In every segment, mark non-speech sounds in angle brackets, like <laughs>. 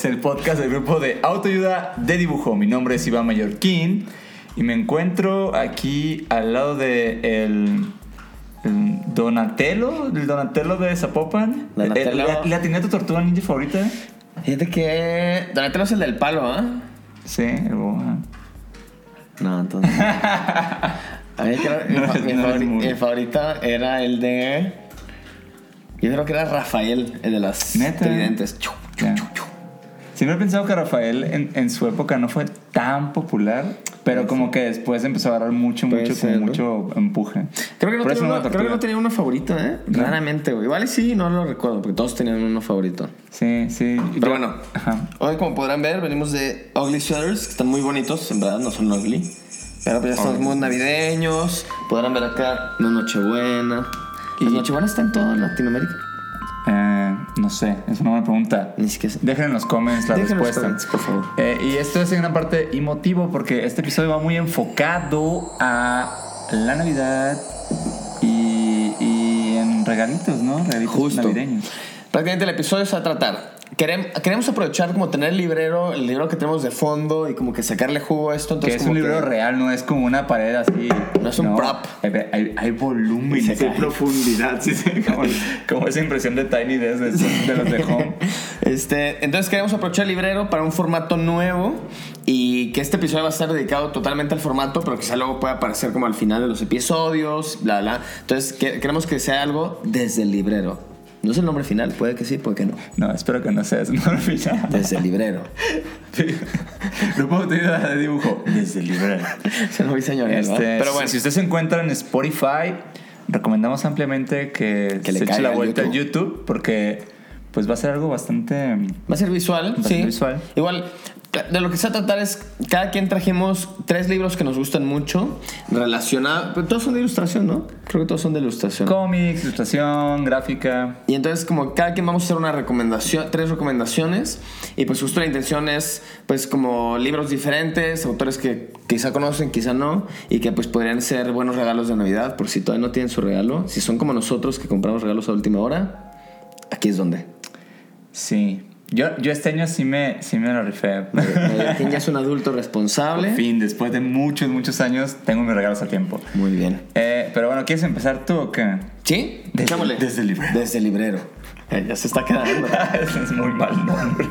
Es el podcast del grupo de autoayuda de dibujo. Mi nombre es Iván Mallorquín y me encuentro aquí al lado de el, el Donatello, el Donatello de Zapopan. Donatello. Eh, ¿Le atiné a tu tortuga ninja favorita? Fíjate que. Donatello es el del palo, ¿ah? Sí, el Boba. No, entonces. <laughs> A mí creo mi, No, fa- mi no es favori- muy- mi favorita era el de. Yo creo que era Rafael, el de las ¿Neta? tridentes. Chu, chu, Ya. chu, chu. Siempre he pensado que Rafael en, en su época no fue tan popular, pero como que después empezó a agarrar mucho, Puede mucho, ser, como ¿no? mucho empuje. Creo que, no Por eso tenía no una, creo que no tenía uno favorito, ¿eh? No. Raramente, güey. Igual y sí, no lo recuerdo, porque todos tenían uno favorito. Sí, sí. Pero bueno, Ajá. hoy como podrán ver, venimos de Ugly Sweaters, que están muy bonitos, en verdad no son ugly. Pero pues ya estamos muy navideños. Podrán ver acá una Nochebuena. ¿Las Nochebuenas están en toda Latinoamérica? No sé, es una buena pregunta. Ni siquiera sé. Dejen en los comments la Dejen en los respuesta. comments, por favor. Eh, y esto es en una parte emotivo porque este episodio va muy enfocado a la Navidad y, y en regalitos, ¿no? Regalitos Justo. navideños. Prácticamente el episodio se va a tratar. Querem- queremos aprovechar como tener el librero, el libro que tenemos de fondo y como que sacarle jugo a esto. Que Entonces es un libro que- real, no es como una pared así. No es un prop. Hay, hay, hay volumen, hay profundidad, sí, sí, <laughs> como, como esa impresión de Tiny Desk de, de los de Home. Este, entonces queremos aprovechar el librero para un formato nuevo y que este episodio va a estar dedicado totalmente al formato, pero quizá luego pueda aparecer como al final de los episodios, bla, bla. Entonces que- queremos que sea algo desde el librero. No es el nombre final, puede que sí, puede que no. No, espero que no sea eso, no lo ficha. Desde el librero. Grupo de de dibujo. Desde el librero. <laughs> Se lo vi señor. Este, Pero bueno, si usted se encuentra en Spotify, recomendamos ampliamente que, Que le se eche la al vuelta YouTube. a YouTube porque pues va a ser algo bastante Va a ser visual, sí. ser visual. Igual, de lo que se va a tratar es, cada quien trajimos tres libros que nos gustan mucho, relacionados, pero todos son de ilustración, ¿no? Creo que todos son de ilustración. cómics, ilustración, gráfica. Y entonces como cada quien vamos a hacer una recomendación, tres recomendaciones y pues justo la intención es pues como libros diferentes, autores que quizá conocen, quizá no y que pues podrían ser buenos regalos de Navidad por si todavía no tienen su regalo, si son como nosotros que compramos regalos a última hora, aquí es donde. Sí. Yo, yo este año sí me, sí me lo rifé. Ya es un adulto responsable. Por fin, después de muchos, muchos años, tengo mis regalos a tiempo. Muy bien. Eh, pero bueno, ¿quieres empezar tú o qué? ¿Sí? Desde- desde el librero. Desde el librero. Eh, ya se está quedando. <laughs> Es muy mal nombre.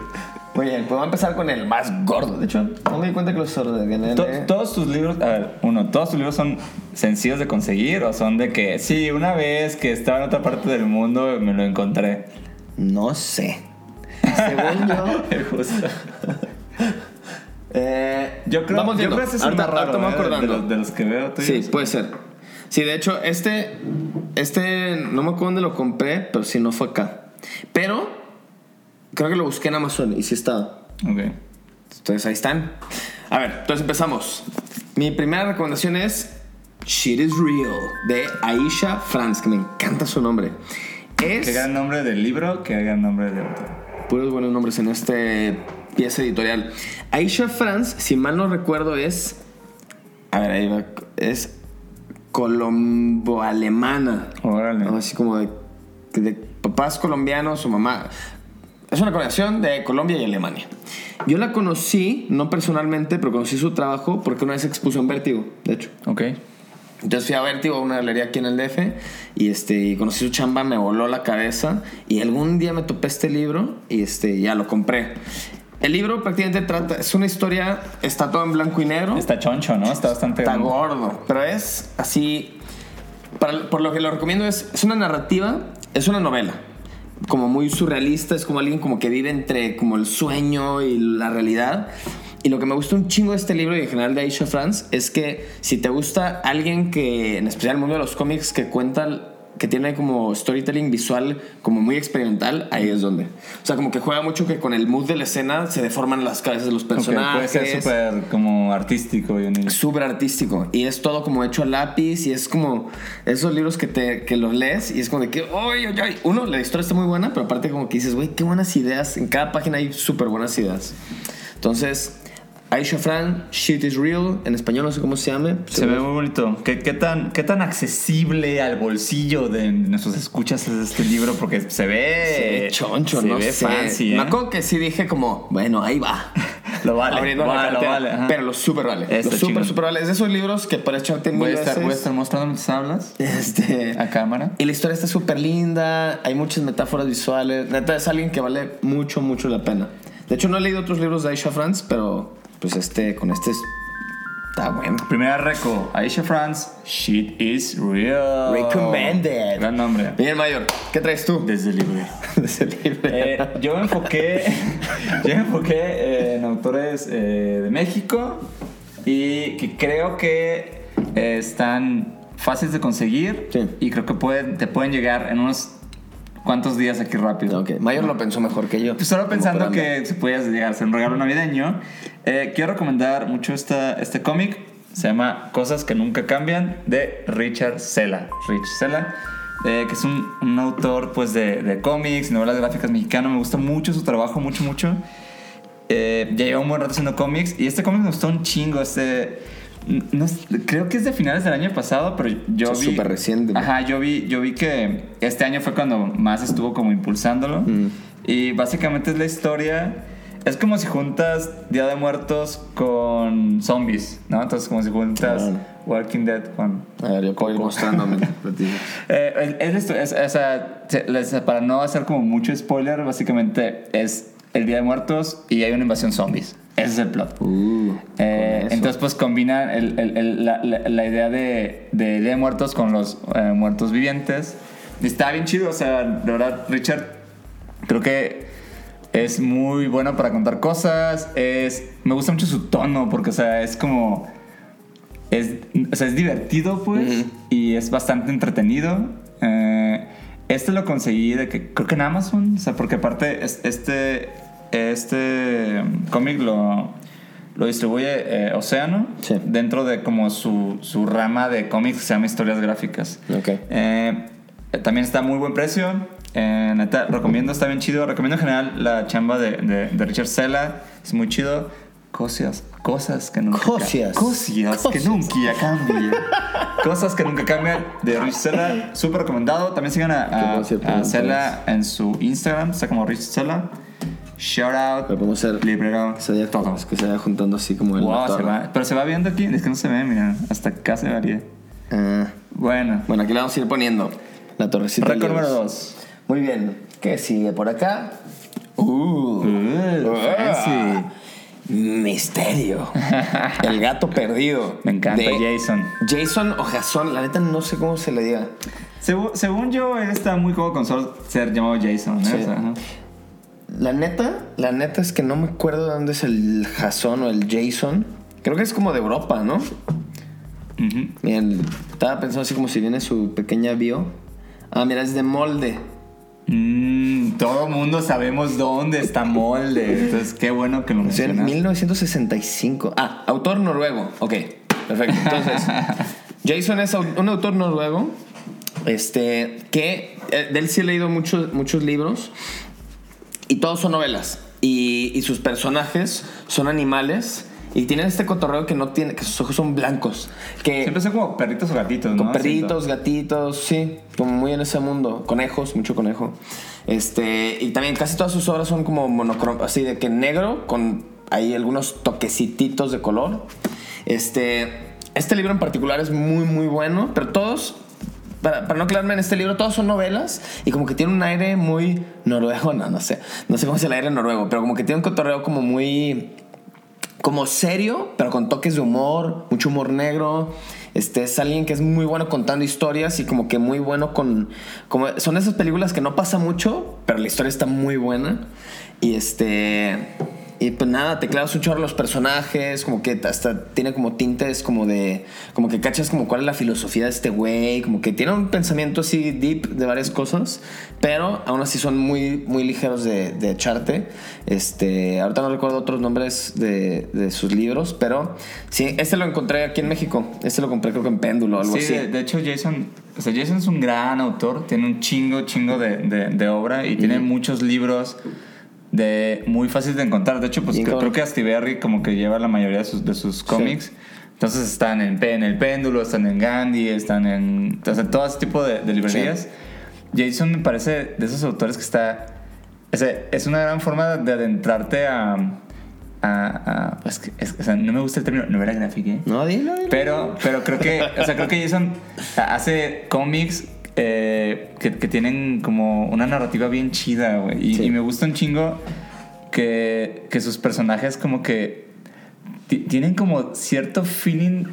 Muy bien, pues vamos a empezar con el más gordo. De hecho, no me di cuenta que los ordené. To- Todos tus libros, a ver, uno, ¿todos tus libros son sencillos de conseguir o son de que, sí, una vez que estaba en otra parte del mundo me lo encontré? No sé. Según yo. <laughs> Justo. Eh, Yo creo, vamos yo viendo. creo que es el más raro ahorita me voy ¿eh? de, acordando. los, de los que veo. Sí, puede ser. Sí, de hecho, este, este, no me acuerdo dónde lo compré, pero sí no fue acá. Pero creo que lo busqué en Amazon y sí estaba. Ok. Entonces ahí están. A ver, entonces empezamos. Mi primera recomendación es Shit is Real de Aisha Franz, que me encanta su nombre. Es Qué gran nombre del libro, qué gran nombre de autor. Puros buenos nombres en este pieza editorial. Aisha Franz, si mal no recuerdo, es. A ver, ahí va. Es colombo-alemana. Órale. ¿no? Así como de, de papás colombianos, su mamá. Es una combinación de Colombia y Alemania. Yo la conocí, no personalmente, pero conocí su trabajo porque una vez expuso en Vértigo, de hecho. Ok. Entonces fui a Vértigo, a una galería aquí en el DF, y, este, conocí su chamba, me voló la cabeza, y algún día me topé este libro, y este, ya lo compré. El libro prácticamente trata, es una historia, está todo en blanco y negro. Está choncho, ¿no? Está bastante Está gordo, pero es así. para- por lo que lo recomiendo es, es una narrativa, es una novela. Como muy surrealista, es como alguien como que vive entre como el sueño y la realidad. Y lo que me gusta un chingo de este libro y en general de Aisha Franz es que si te gusta alguien que, en especial el mundo de los cómics, que cuenta que tiene como storytelling visual como muy experimental, ahí es donde. O sea, como que juega mucho que con el mood de la escena se deforman las cabezas de los personajes. puede ser súper como artístico. súper artístico y es todo como hecho a lápiz y es como esos libros que te que los lees y es como de que ¡ay, ay, ay! uno la historia está muy buena pero aparte como que dices güey qué buenas ideas en cada página hay súper buenas ideas entonces Aisha Fran Shit is Real en español no sé cómo se llame Se ve muy bonito. ¿Qué, qué tan, ¿Qué tan accesible al bolsillo de nuestros escuchas es este libro? Porque se ve. Se ve choncho, se ¿no? ve sé. fancy. Me ¿eh? acuerdo que sí dije como, bueno, ahí va. <laughs> Lo vale. La vale, lo vale. Pero lo súper vale. Está lo súper, súper vale. Es de esos libros que para echarte Voy a, estar, veces. voy a estar mostrando mientras hablas Este, a cámara. Y la historia está súper linda, hay muchas metáforas visuales. Neta, es alguien que vale mucho, mucho la pena. De hecho, no he leído otros libros de Aisha Franz, pero pues este, con este es- está bueno. Primera reco, Aisha France, Shit is real. Recommended. Gran nombre. Miguel Mayor, ¿qué traes tú? Desde el libro. <laughs> de ese libro? Eh, yo me enfoqué, <laughs> yo me enfoqué eh, en autores eh, de México y que creo que eh, están fáciles de conseguir Sí. y creo que pueden, te pueden llegar en unos cuantos días aquí rápido. ok, Mayor lo pensó mejor que yo. Pues solo pensando que se puede llegar a ser un regalo navideño, eh, quiero recomendar mucho esta, este cómic. Se llama Cosas que nunca cambian de Richard Sela. Rich Sela, eh, que es un, un autor pues, de, de cómics, novelas gráficas mexicano. Me gusta mucho su trabajo, mucho, mucho. Eh, ya lleva un buen rato haciendo cómics y este cómic me gustó un chingo. Este, no es- creo que es de finales del año pasado, pero yo sea, vi. súper reciente. Ajá, yo vi, yo vi que este año fue cuando más estuvo como impulsándolo. Mm. Y básicamente es la historia. Es como si juntas Día de Muertos con zombies, ¿no? Entonces, como si juntas. Walking Dead con. A ver, yo puedo ir mostrándome. <laughs> Eh, es esto, es, se- les- para no hacer como mucho spoiler, básicamente es el Día de Muertos y hay una invasión zombies. Ese es el plot. Uh, Eh, entonces, pues combina el- el- el- la, idea de, de Muertos con los eh, muertos vivientes. Y está bien chido, o sea, de verdad, Richard, creo que es muy bueno para contar cosas. Es, me gusta mucho su tono, porque, o sea, es como. Es, o sea, es divertido, pues, y es bastante entretenido. Eh, este lo conseguí de que creo que en Amazon, o sea, porque aparte es- este este cómic lo, lo distribuye eh, Océano Sí. dentro de como su, su rama de cómics que se llama historias gráficas. Ok. Eh, también está a muy buen precio. Eh, neta, recomiendo, está bien chido. Recomiendo en general la chamba de, de, de Richard Sela. Es muy chido. Cosas, cosas que nunca Cosias. Cosias que nunca cambian. <laughs> cosas que nunca cambian de Rich Sela. Súper recomendado. También sigan a, a, Qué buen a Sela en su Instagram. Está como Rich Sela. Shout out. Pero podemos hacer Librero. que se vaya, Todo. que se vaya juntando así como el Wow, se va. Pero se va viendo aquí. Es que no se ve, mira. Hasta acá se varía. Ah, Bueno. bueno, aquí le vamos a ir poniendo la torrecita. Récord número libros. 2. Muy bien. ¿Qué sigue por acá? Uh, Uh, fancy. Misterio. <laughs> El gato perdido. Me encanta Jason. Jason o Jason, la neta no sé cómo se le diga. Según, según yo, él está muy cómodo con ser llamado Jason. ¿eh? Sí. O sea. La neta, la neta es que no me acuerdo de dónde es el Jason o el Jason. Creo que es como de Europa, ¿no? Ujú. Miren, estaba pensando así como si viene su pequeña bio. Ah, mira, es de molde. Mm, todo mundo sabemos dónde está Molde. Entonces, qué bueno que lo Nació en mencionas. 1965. Ah, autor noruego. Ok, perfecto. Entonces, <laughs> Jason es un autor noruego. Este, que eh, de él sí he leído muchos, muchos libros. Y todos son novelas. Y, y sus personajes son animales. Y tienen este cotorreo que no tiene, que sus ojos son blancos. Que Siempre son como perritos o gatitos, ¿no? con perritos, gatitos, sí, como muy en ese mundo. Conejos, mucho conejo. Este, y también casi todas sus obras son como monocrom, así de que negro, con ahí algunos toquecititos de color. Este, este libro en particular es muy, muy bueno, pero todos, para, para no quedarme en este libro, todos son novelas y como que tiene un aire muy noruego, no, no sé, no sé cómo es el aire noruego, pero como que tiene un cotorreo como muy como serio, pero con toques de humor, mucho humor negro. Este es alguien que es muy bueno contando historias y como que muy bueno con como son esas películas que no pasa mucho, pero la historia está muy buena. Y este Y pues nada, te clavas un chorro los personajes, como que hasta tiene como tintes como de, como que cachas como cuál es la filosofía de este güey, como que tiene un pensamiento así deep de varias cosas, pero aún así son muy, muy ligeros de, de echarte. Este, ahorita no recuerdo otros nombres de, de sus libros, pero sí, este lo encontré aquí en México. Este lo compré creo que en Péndulo o algo Sí, así. de, de hecho Jason, o sea, Jason es un gran autor, tiene un chingo, chingo de, de- de obra y tiene muchos libros de muy fáciles de encontrar. De hecho, pues creo, creo que Astiberri como que lleva la mayoría de sus, de sus cómics. Entonces están en, en El Péndulo, están en Gandhi, están en, o sea, todo ese tipo de, de librerías. Jason me parece de esos autores que está... sea, es una gran forma de adentrarte a... a, a- pues, es- o sea, no me gusta el término novela gráfica, ¿eh? No, dilo, dilo. Pero, pero creo que, o sea, creo que Jason hace cómics eh, que, que tienen como una narrativa bien chida, güey. Y, Sí. y me gusta un chingo que, que sus personajes como que ti- tienen como cierto feeling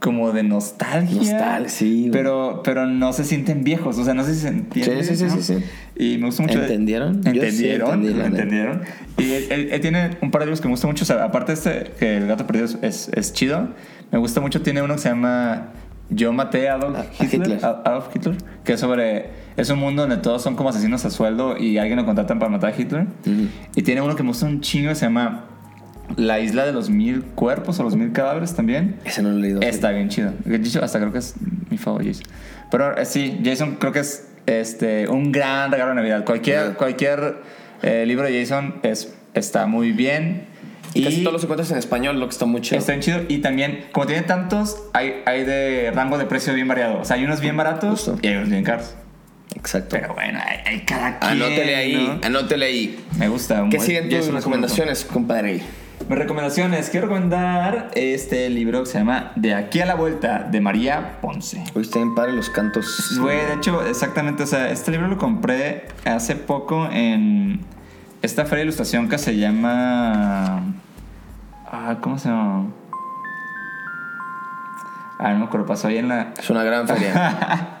como de nostalgia. Nostal- sí, güey. Pero, pero no se sienten viejos, o sea, no sé si se entiende. Sí, sí, sí, ¿no? sí, sí. Y me gusta mucho. de- ¿Entendieron? Sí ¿Entendieron? ¿Entendieron? Y él, él- él tiene un par de libros que me gustan mucho. O sea, aparte de este, que El gato perdido es, es chido, me gusta mucho. Tiene uno que se llama Yo maté a Adolf A- Hitler, Hitler. a- Adolf Hitler, que es sobre. Es un mundo donde todos son como asesinos a sueldo y alguien lo contratan para matar a Hitler. Y tiene uno que me gusta un chingo, se llama La isla de los mil cuerpos o los mil cadáveres también. Ese no lo he leído. Está bien chido. De hecho, hasta creo que es mi favorito. Jason. Pero eh, sí, Jason creo que es este, un gran regalo de Navidad. Cualquier, Yeah. cualquier eh, libro de Jason es, está muy bien. Y casi todos los encuentras en español, lo que está muy chido. Está bien chido. Y también, como tiene tantos, hay, hay de rango de precio bien variado. O sea, hay unos bien baratos Justo. y hay unos bien caros. Exacto. Pero bueno, hay, hay cada quien. Anótele ahí, ¿no? anótele ahí. Me gusta. ¿Qué siguen tus recomendaciones, compadre? mis recomendaciones, quiero recomendar este libro que se llama De aquí a la vuelta de María Ponce. Hoy está bien padre los cantos. Güey, de hecho, exactamente, o sea, este libro lo compré hace poco en esta feria de ilustración que se llama... Ah, ¿cómo se llama? Ah, no me acuerdo, pasó ahí en la... Es una gran feria. <laughs>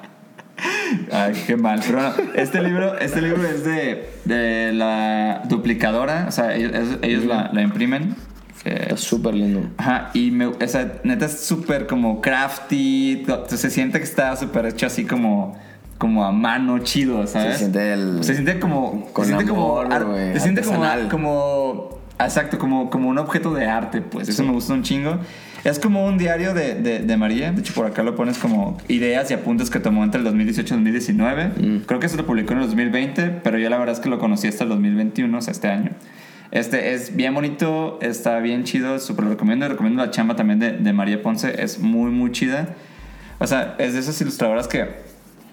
Ay, qué mal. Pero bueno, este libro, este libro es de, de la duplicadora, o sea, ellos, ellos la, la imprimen. está súper lindo. Ajá, y me, o sea, neta es súper como crafty, se siente que está súper hecho así como, como a mano, chido, ¿sabes? Se siente el- Se siente como... con se siente amor, como, ar- güey, se siente como, como... Exacto, como, como un objeto de arte, pues. Eso me gusta un chingo. Es como un diario de, de, de María. De hecho, por acá lo pones como ideas y apuntes que tomó entre el 2018 y 2019. Mm. Creo que eso lo publicó en el 2020, pero yo la verdad es que lo conocí hasta el 2021, o sea, este año. Este es bien bonito, está bien chido, súper lo recomiendo. Recomiendo la chamba también de, de María Ponce, es muy, muy chida. O sea, es de esas ilustradoras que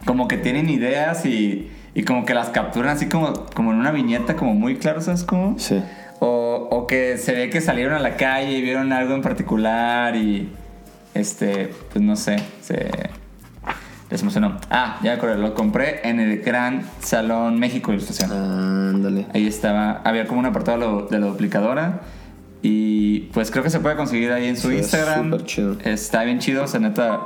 como que tienen ideas y, y como que las capturan así como, como en una viñeta, como muy claro, ¿sabes cómo? Sí. O, o que se ve que salieron a la calle y vieron algo en particular y este, pues no sé, se les emocionó. Ah, ya me acordé, lo compré en el Gran Salón México de Ilustración. Ándale. Ahí estaba, había como un apartado de la- duplicadora. Y pues creo que se puede conseguir ahí en su Sí, es Instagram. súper chido. Está bien chido, o sea, neta.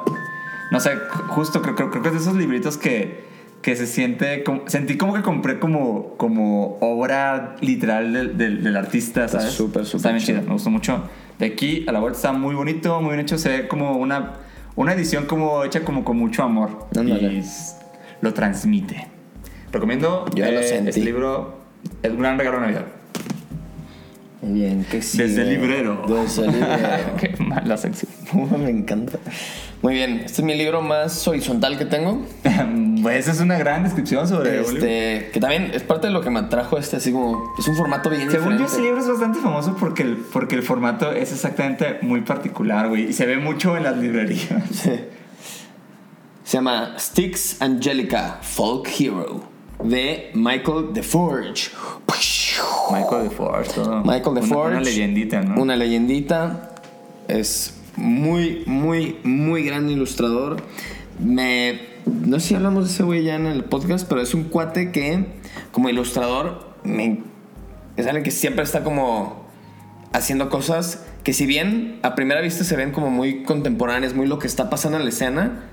No sé, justo creo, creo, creo que es de esos libritos que, que se siente. Como, sentí como que compré como, como obra literal del, del, del artista, Está ¿sabes? súper, súper Está bien chido. chido, me gustó mucho. De aquí a la vuelta está muy bonito, muy bien hecho. Se ve como una, una edición como hecha como con mucho amor. Ándale. Y lo transmite. Recomiendo Yo ya lo eh, sentí. este libro. Es un gran regalo de Navidad. Bien, que sí. Desde el librero. Desde el librero. <laughs> Mala sección. <laughs> Me encanta. Muy bien, este es mi libro más horizontal que tengo. <laughs> Pues esa es una gran descripción sobre. Este, que también es parte de lo que me atrajo este, así como, es un formato bien Según yo, diferente. ese libro es bastante famoso porque el, porque el formato es exactamente muy particular, güey. Y se ve mucho en las librerías. <laughs> Sí. Se llama Styx Angelica, Folk Hero, de Michael DeForge. Michael DeForge, todo. Michael Una- DeForge. Una, leyendita, ¿no? Una leyendita. Es muy, muy, muy gran ilustrador. Me. No sé si hablamos de ese güey ya en el podcast, pero es un cuate que, como ilustrador, me, es alguien que siempre está como haciendo cosas que, si bien a primera vista se ven como muy contemporáneas, muy lo que está pasando en la escena,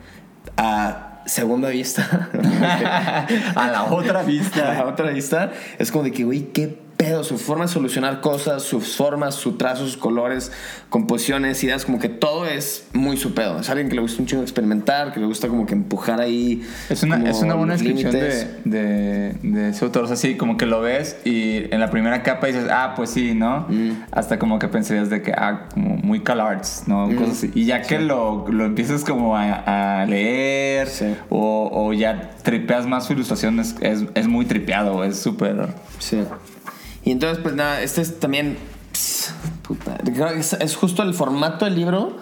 a segunda vista. <laughs> <laughs> a la otra a la vista. otra vista es como de que, güey, qué pedo, su forma de solucionar cosas, sus formas, su trazo, sus colores, composiciones, ideas, como que todo es muy su pedo. Es alguien que le gusta un chingo experimentar, que le gusta como que empujar ahí. Es una, es una buena descripción de, de, de ese autor. O sea, sí, como que lo ves y en la primera capa dices, ah, pues sí, ¿no? Mm. Hasta como que pensarías de que, ah, como muy CalArts, ¿no? Mm. Cosas así. Y ya que lo, lo empiezas como a, a leer Sí. o, o ya tripeas más su ilustración, es, es, es muy tripeado, es súper... Sí. Y entonces, pues nada, este es también. pss, puta, creo que es, es justo el formato del libro.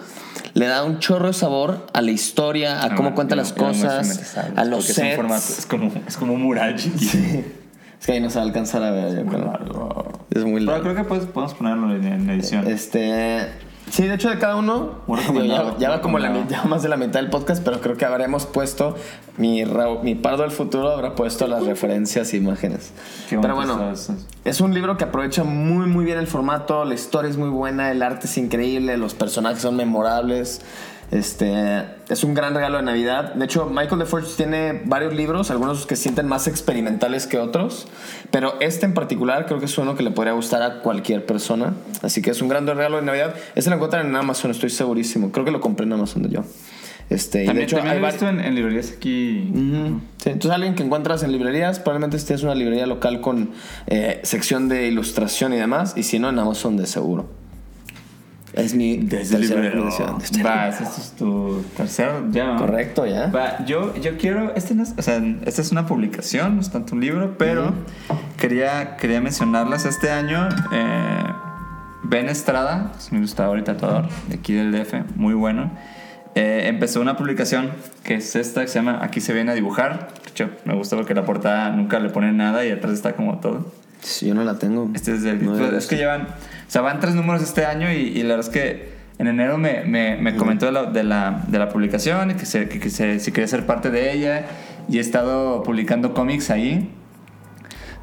Le da un chorro de sabor a la historia, a cómo Ah, cuenta yo- las no cosas, a los porque es un sets. formato- es, como, es como un mural chiquito. Es que ahí no se va a alcanzar a ver. yo Muy creo. largo. Es muy Pero largo. creo que pues, podemos ponerlo en, en edición. Este. Sí, de hecho, de cada uno. Digo, recomendado, ya, ya va como la mitad, más de la mitad del podcast, pero creo que habremos puesto. Mi, mi pardo del futuro habrá puesto las referencias e imágenes. Qué pero bueno, es un libro que aprovecha muy, muy bien el formato. La historia es muy buena, el arte es increíble, los personajes son memorables. Este es un gran regalo de Navidad. De hecho, Michael DeForge tiene varios libros, algunos que se sienten más experimentales que otros, pero este en particular creo que es uno que le podría gustar a cualquier persona. Así que es un gran regalo de Navidad. Este lo encuentran en Amazon, estoy segurísimo. Creo que lo compré en Amazon de yo. Este, y de También, hecho, también hay lo he visto en, en librerías aquí. Ujú. Sí, entonces alguien que encuentras en librerías, probablemente este es una librería local con eh, sección de ilustración y demás, y si no, en Amazon de seguro. Es mi tercera recomendación. Desde- Va, este es tu tercero ya. ¿no? Correcto, ya. Va, yo, yo quiero, este no es, o sea, esta es una publicación, no es tanto un libro, pero quería, quería mencionarlas este año. eh, ben Estrada, es mi ilustrador y tatuador de aquí del DF, muy bueno. eh, empezó una publicación que es esta, que se llama Aquí se viene a dibujar. De hecho, me gusta porque la portada nunca le ponen nada y atrás está como todo. Sí, Yo no la tengo. Este es. No, no es que llevan. O sea, van tres números este año y, y la verdad es que en enero me, me, me comentó de la, de, la, de la publicación y que, se, que, que se- si quería ser parte de ella. Y he estado publicando cómics ahí.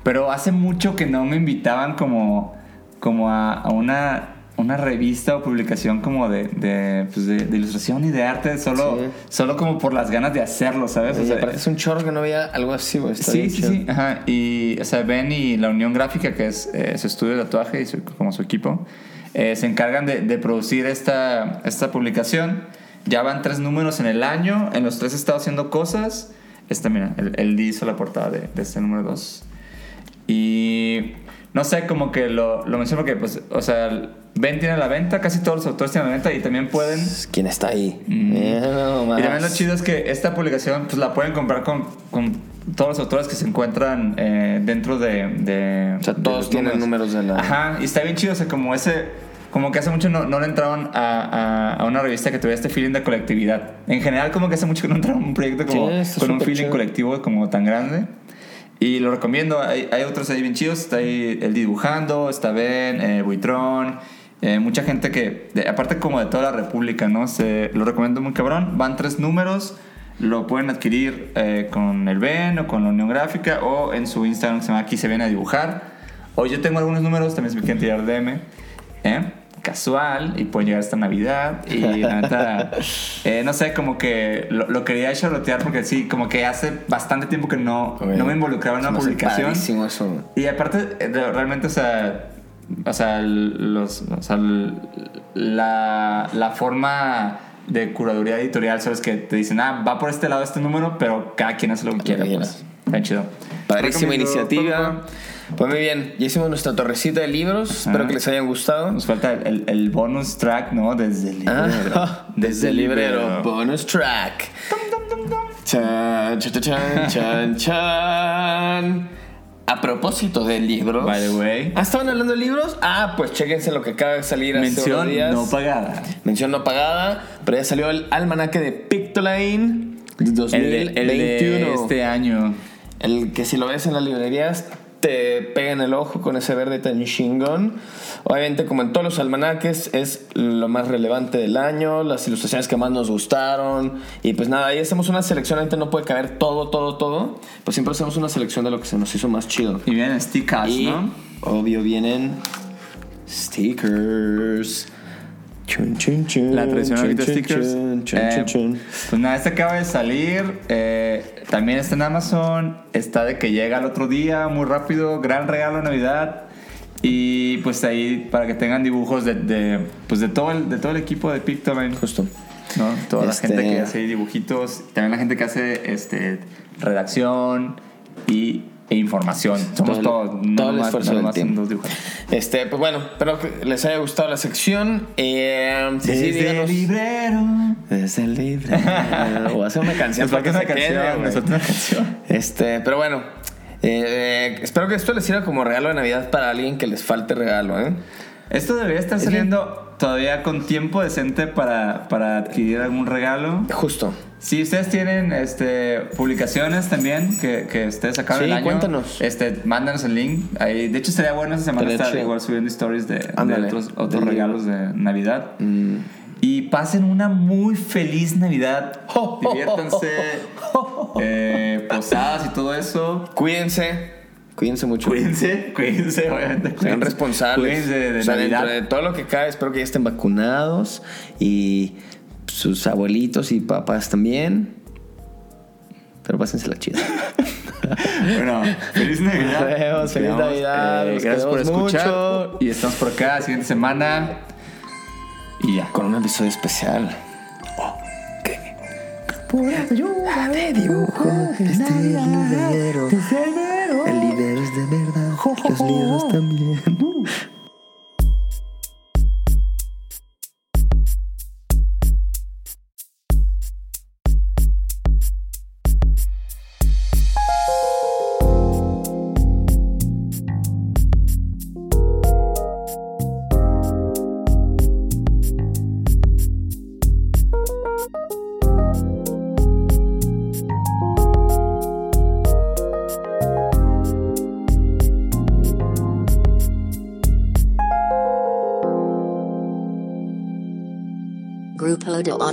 Pero hace mucho que no me invitaban como, como a, a una, una revista o publicación como de, de, pues de- de ilustración y de arte, solo, Sí. solo como por las ganas de hacerlo, ¿sabes? O sea, es un chorro que no veía algo así, güey. Sí, sí, sí. Ajá. Y, o sea, Ben y la Unión Gráfica, que es eh, su estudio de tatuaje y su- como su equipo, eh, se encargan de, de producir esta, esta publicación. Ya van tres números en el año. En los tres he estado haciendo cosas. Esta, mira, el, el D hizo la portada de, de este número dos. Y no sé, como que lo, lo menciono porque, pues, o sea, Ben tiene la venta, casi todos los autores tienen la venta y también pueden ¿Quién está ahí? Mm. Eh, no y también lo chido es que esta publicación pues, la pueden comprar con, con todos los autores que se encuentran eh, dentro de, de- O sea, todos tienen números de la- Ajá, y está bien chido, o sea, como ese... Como que hace mucho no, no le entraron a, a- a una revista que tuviera este feeling de colectividad. En general, como que hace mucho que no entraron a un proyecto como, Sí, con un feeling chido. colectivo como tan grande. Y lo recomiendo. Hay, hay otros ahí bien chidos. Está ahí el dibujando, está Ben, eh, Buitrón. Eh, mucha gente que, de- aparte como de toda la República, ¿no? Se, lo recomiendo muy cabrón. Van tres números. Lo pueden adquirir eh, con el Ben o con la Unión Gráfica o en su Instagram que se llama Aquí se viene a dibujar. O yo tengo algunos números, también se me quieren tirar DM. ¿eh? Casual y pueden llegar hasta Navidad. Y la <laughs> neta, eh, no sé, como que lo, lo quería charlotear porque sí, como que hace bastante tiempo que no, Oye, no me involucraba en una publicación. eso. Y aparte, eh, realmente, o sea, o sea, los, o sea, la, la forma de curaduría editorial, sabes que te dicen, ah, va por este lado este número, pero cada quien hace lo que quiera. Pues. Está chido. Padrísima iniciativa. Pues muy bien, ya hicimos nuestra torrecita de libros. Espero que les hayan gustado. Nos falta el, el bonus track, ¿no? Desde el librero. <laughs> Ah, desde el librero. Bonus track. Chan, chan, chan, chan, chan. A propósito del libro. By the way. Ah, ¿estaban hablando de libros? Ah, pues chéquense lo que acaba de salir hace Mención días. no pagada. Mención no pagada, pero ya salió el almanaque de Pictoline de El 2021. de, el de este año. El que si lo ves en las librerías te pega en el ojo con ese verde tan chingón. Obviamente, como en todos los almanaques, es lo más relevante del año, las ilustraciones que más nos gustaron. Y pues nada, ahí hacemos una selección, ahorita no puede caber todo, todo, todo. Pues siempre hacemos una selección de lo que se nos hizo más chido. Y vienen stickers, Y ¿no? obvio vienen stickers. Chun, chun, chun, La tradicional chun, de stickers. Eh. Pues nada, este acaba de salir. eh, también está en Amazon. Está de que llega el otro día, muy rápido. Gran regalo de Navidad. Y pues ahí para que tengan dibujos de, de, pues de, todo, el, de todo el equipo de Pictoline. Justo. ¿no? Toda Este- la gente que hace dibujitos, también la gente que hace este, redacción y, información. Somos Todo el- todos, no todo el nomás- esfuerzo no del dibujantes. Este, pues bueno, espero que les haya gustado la sección. Eh, sí, sí, díganos. librero. Desde el libre. <laughs> o hacer una canción. Nos una canción, una. Este, pero bueno. eh, espero que esto les sirva como regalo de Navidad para alguien que les falte regalo, ¿eh? Esto debería estar Es saliendo todavía con tiempo decente para, para adquirir algún regalo. Justo. Si ustedes tienen este, publicaciones también que, que ustedes sacaron Sí, el año, cuéntanos. Este, mándanos el link. Ahí, de hecho, estaría bueno esta semana estar igual subiendo stories de, otros, regalos de Navidad. Mm. Y pasen una muy feliz Navidad. <laughs> Diviértanse, eh, posadas y todo eso. Cuídense. Cuídense mucho. Cuídense, cuídense, obviamente. Sean responsables. Cuídense de, de O sea, Navidad. dentro de todo lo que cabe, espero que ya estén vacunados y sus abuelitos y papás también. Pero pásense la chida. <laughs> Bueno, feliz Navidad. Nos vemos, feliz quedamos, Navidad, nos gracias por escuchar. mucho. Y estamos por acá, siguiente semana. Y ya. Con un episodio especial. Por ayuda de dibujo. Este libero. El libero es de verdad. Los libros también.